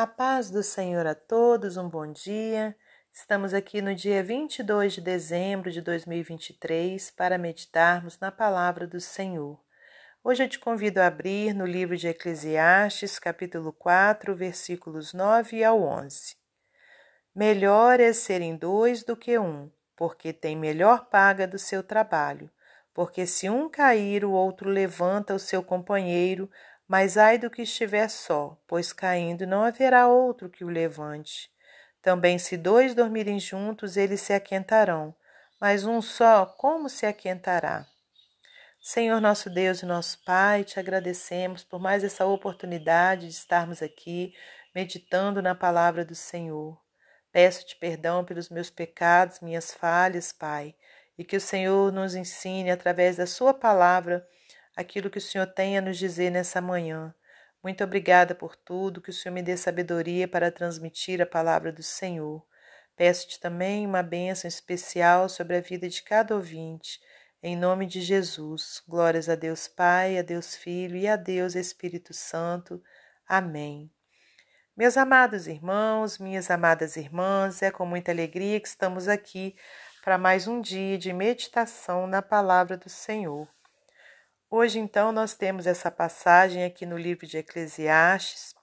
A paz do Senhor a todos, um bom dia. Estamos aqui no dia 22 de dezembro de 2023 para meditarmos na palavra do Senhor. Hoje eu te convido a abrir no livro de Eclesiastes, capítulo 4, versículos 9 ao 11. Melhor é serem dois do que um, porque tem melhor paga do seu trabalho. Porque se um cair, o outro levanta o seu companheiro, mas ai do que estiver só, pois caindo não haverá outro que o levante. Também, se dois dormirem juntos, eles se aquentarão, mas um só, como se aquentará? Senhor nosso Deus e nosso Pai, te agradecemos por mais essa oportunidade de estarmos aqui meditando na palavra do Senhor. Peço-te perdão pelos meus pecados, minhas falhas, Pai, e que o Senhor nos ensine através da Sua palavra aquilo que o Senhor tem a nos dizer nessa manhã. Muito obrigada por tudo, que o Senhor me dê sabedoria para transmitir a palavra do Senhor. Peço-te também uma bênção especial sobre a vida de cada ouvinte, em nome de Jesus. Glórias a Deus Pai, a Deus Filho e a Deus Espírito Santo. Amém. Meus amados irmãos, minhas amadas irmãs, é com muita alegria que estamos aqui para mais um dia de meditação na palavra do Senhor. Hoje, então, nós temos essa passagem aqui no livro de Eclesiastes.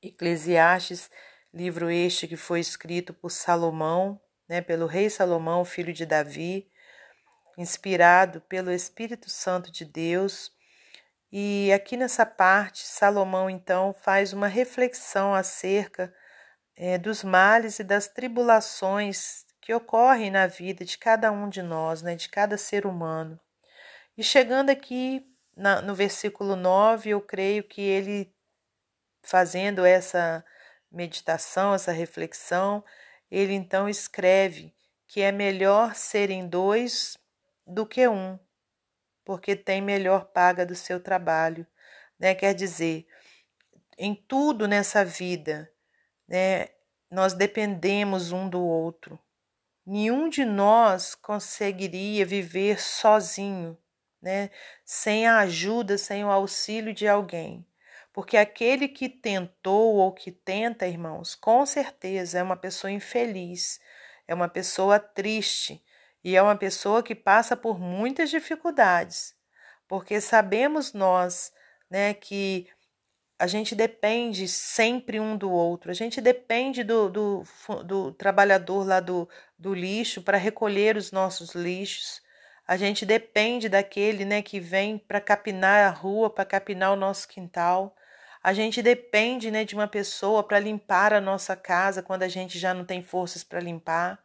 Eclesiastes, livro este que foi escrito por Salomão, né, pelo rei Salomão, filho de Davi, inspirado pelo Espírito Santo de Deus. E aqui nessa parte, Salomão então faz uma reflexão acerca é, dos males e das tribulações que ocorrem na vida de cada um de nós, né, de cada ser humano. E chegando aqui na, no versículo 9, eu creio que ele, fazendo essa meditação, essa reflexão, ele então escreve que é melhor serem dois do que um, porque tem melhor paga do seu trabalho. Né? Quer dizer, em tudo nessa vida, né, nós dependemos um do outro. Nenhum de nós conseguiria viver sozinho né? Sem a ajuda, sem o auxílio de alguém. Porque aquele que tentou ou que tenta, irmãos, com certeza é uma pessoa infeliz, é uma pessoa triste e é uma pessoa que passa por muitas dificuldades. Porque sabemos nós, né, que a gente depende sempre um do outro, a gente depende do, do, do trabalhador lá do, do lixo para recolher os nossos lixos, a gente depende daquele, né, que vem para capinar a rua, para capinar o nosso quintal. A gente depende, né, de uma pessoa para limpar a nossa casa quando a gente já não tem forças para limpar.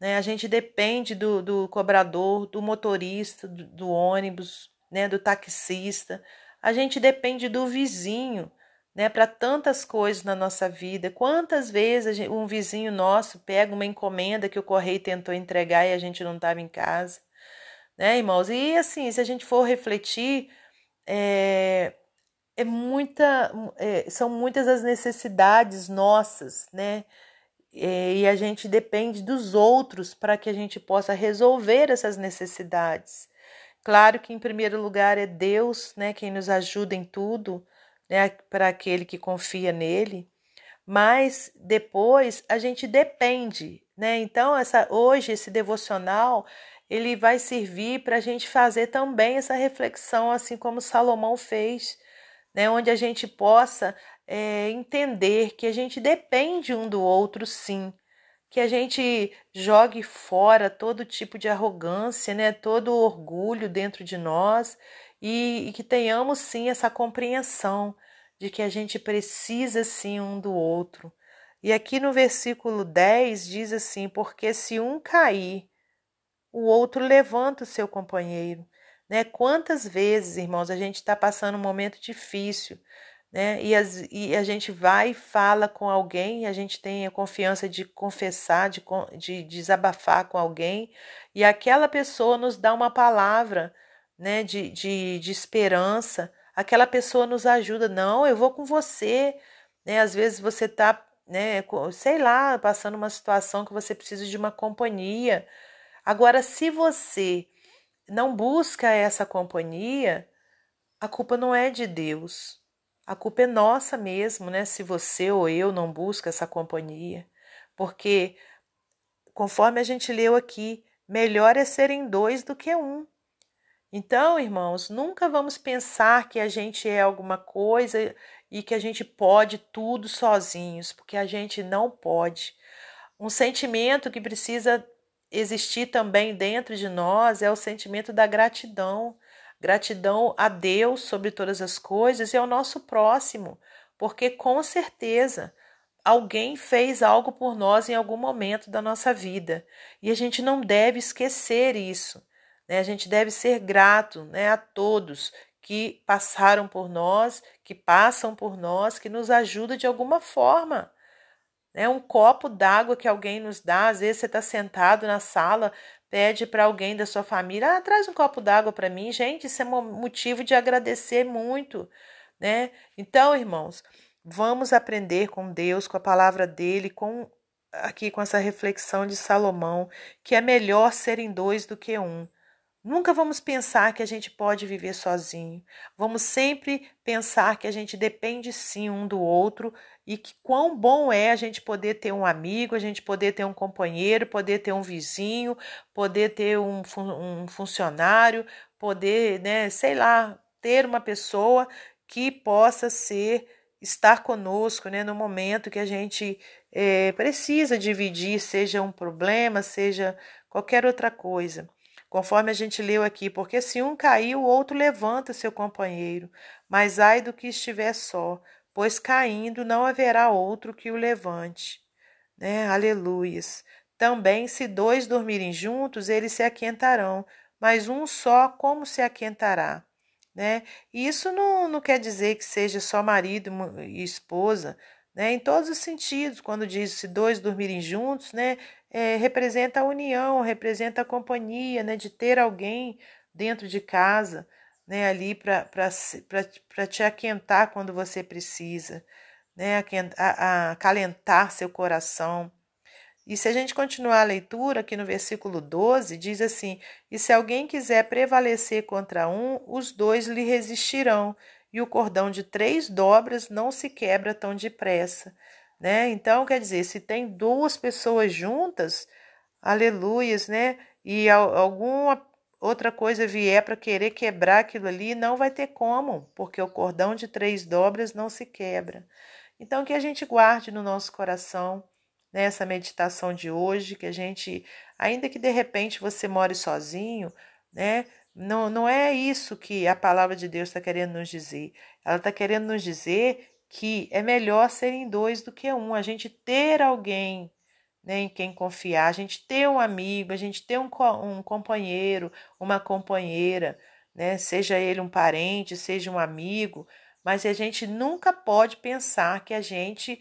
Né? A gente depende do, do cobrador, do motorista, do, do ônibus, né, do taxista. A gente depende do vizinho, né, para tantas coisas na nossa vida. Quantas vezes gente, um vizinho nosso pega uma encomenda que o correio tentou entregar e a gente não estava em casa? Né, irmãos? E assim, se a gente for refletir, é, é muita, é, são muitas as necessidades nossas, né? E a gente depende dos outros para que a gente possa resolver essas necessidades. Claro que em primeiro lugar é Deus, né, quem nos ajuda em tudo, né, para aquele que confia nele. Mas depois a gente depende, né? Então essa hoje esse devocional ele vai servir para a gente fazer também essa reflexão, assim como Salomão fez, né? onde a gente possa é, entender que a gente depende um do outro, sim, que a gente jogue fora todo tipo de arrogância, né? todo orgulho dentro de nós e, e que tenhamos sim essa compreensão de que a gente precisa sim um do outro. E aqui no versículo 10 diz assim: Porque se um cair, o outro levanta o seu companheiro. Né? Quantas vezes, irmãos, a gente está passando um momento difícil, né? E, as, e, a gente vai e fala com alguém, a gente tem a confiança de confessar, de, de desabafar com alguém, e aquela pessoa nos dá uma palavra né? de, de, de esperança, aquela pessoa nos ajuda. Não, eu vou com você. Né? Às vezes você está, né, sei lá, passando uma situação que você precisa de uma companhia. Agora, se você não busca essa companhia, a culpa não é de Deus. A culpa é nossa mesmo, né? Se você ou eu não busca essa companhia. Porque, conforme a gente leu aqui, melhor é serem dois do que um. Então, irmãos, nunca vamos pensar que a gente é alguma coisa e que a gente pode tudo sozinhos, porque a gente não pode. Um sentimento que precisa existir também dentro de nós é o sentimento da gratidão. Gratidão a Deus sobre todas as coisas e ao nosso próximo, porque com certeza alguém fez algo por nós em algum momento da nossa vida e a gente não deve esquecer isso. Né? A gente deve ser grato né, a todos que passaram por nós, que passam por nós, que nos ajudam de alguma forma. Né? Um copo d'água que alguém nos dá, às vezes você está sentado na sala, pede para alguém da sua família, ah, traz um copo d'água para mim. Gente, isso é motivo de agradecer muito. Né? Então, irmãos, vamos aprender com Deus, com a palavra dele, com aqui com essa reflexão de Salomão, que é melhor serem dois do que um. Nunca vamos pensar que a gente pode viver sozinho. Vamos sempre pensar que a gente depende sim um do outro e que quão bom é a gente poder ter um amigo, a gente poder ter um companheiro, poder ter um vizinho, poder ter um, um funcionário, poder, né, sei lá, ter uma pessoa que possa ser estar conosco, né, no momento que a gente é, precisa dividir, seja um problema, seja qualquer outra coisa. Conforme a gente leu aqui, porque se um cair, o outro levanta seu companheiro, mas ai do que estiver só, pois caindo não haverá outro que o levante. Né? Aleluias. Também, se dois dormirem juntos, eles se aquentarão, mas um só, como se aquentará? Né? Isso não, não quer dizer que seja só marido e esposa, né? em todos os sentidos, quando diz se dois dormirem juntos, né? é, representa a união, representa a companhia, né, de ter alguém dentro de casa, né, ali para te aquentar quando você precisa, né, a, a acalentar seu coração. E se a gente continuar a leitura, aqui no versículo 12, diz assim: E se alguém quiser prevalecer contra um, os dois lhe resistirão, e o cordão de três dobras não se quebra tão depressa né? Então, quer dizer, se tem duas pessoas juntas, aleluias, né? E alguma outra coisa vier para querer quebrar aquilo ali, não vai ter como, porque o cordão de três dobras não se quebra. Então, que a gente guarde no nosso coração nessa né, meditação de hoje, que a gente, ainda que de repente você more sozinho, né? Não, não é isso que a palavra de Deus está querendo nos dizer. Ela está querendo nos dizer que é melhor serem dois do que um, a gente ter alguém né, em quem confiar, a gente ter um amigo, a gente ter um, um companheiro, uma companheira, né, seja ele um parente, seja um amigo, mas a gente nunca pode pensar que a gente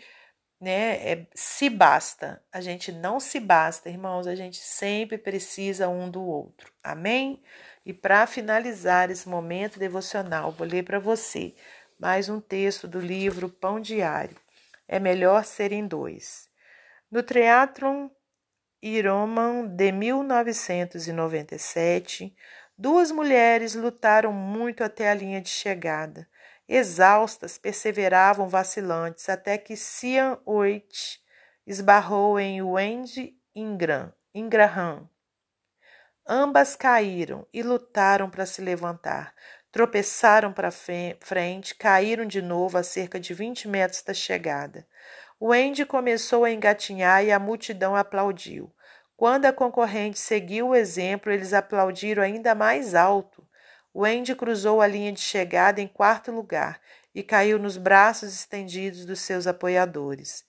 né, é, se basta. A gente não se basta, irmãos, a gente sempre precisa um do outro. Amém? E para finalizar esse momento devocional, vou ler para você mais um texto do livro Pão Diário. É melhor serem dois. No Triathlon Ironman de 1997, duas mulheres lutaram muito até a linha de chegada. Exaustas, perseveravam vacilantes até que Cian Oit esbarrou em Wendy Ingram, Ingraham. Ambas caíram e lutaram para se levantar, Tropeçaram para frente, caíram de novo a cerca de 20 metros da chegada. O Andy começou a engatinhar e a multidão aplaudiu. Quando a concorrente seguiu o exemplo, eles aplaudiram ainda mais alto. O Andy cruzou a linha de chegada em quarto lugar e caiu nos braços estendidos dos seus apoiadores.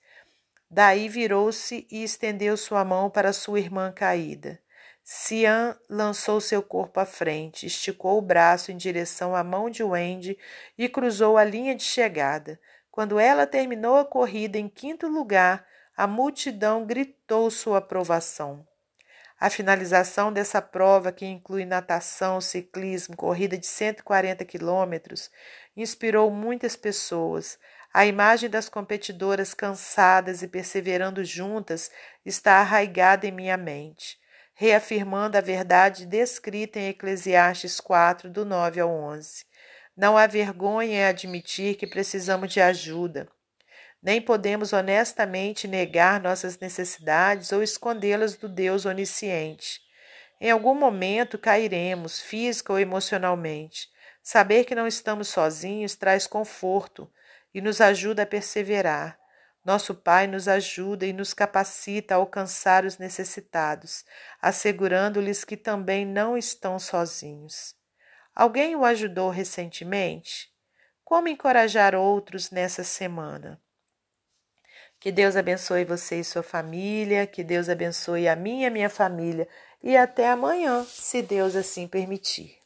Daí virou-se e estendeu sua mão para sua irmã caída. Cian lançou seu corpo à frente, esticou o braço em direção à mão de Wendy e cruzou a linha de chegada. Quando ela terminou a corrida em quinto lugar, a multidão gritou sua aprovação. A finalização dessa prova, que inclui natação, ciclismo, corrida de 140 quilômetros, inspirou muitas pessoas. A imagem das competidoras cansadas e perseverando juntas está arraigada em minha mente reafirmando a verdade descrita em Eclesiastes 4, do 9 ao 11. Não há vergonha em admitir que precisamos de ajuda. Nem podemos honestamente negar nossas necessidades ou escondê-las do Deus onisciente. Em algum momento cairemos, física ou emocionalmente. Saber que não estamos sozinhos traz conforto e nos ajuda a perseverar. Nosso Pai nos ajuda e nos capacita a alcançar os necessitados, assegurando-lhes que também não estão sozinhos. Alguém o ajudou recentemente? Como encorajar outros nessa semana? Que Deus abençoe você e sua família, que Deus abençoe a minha e a minha família, e até amanhã, se Deus assim permitir.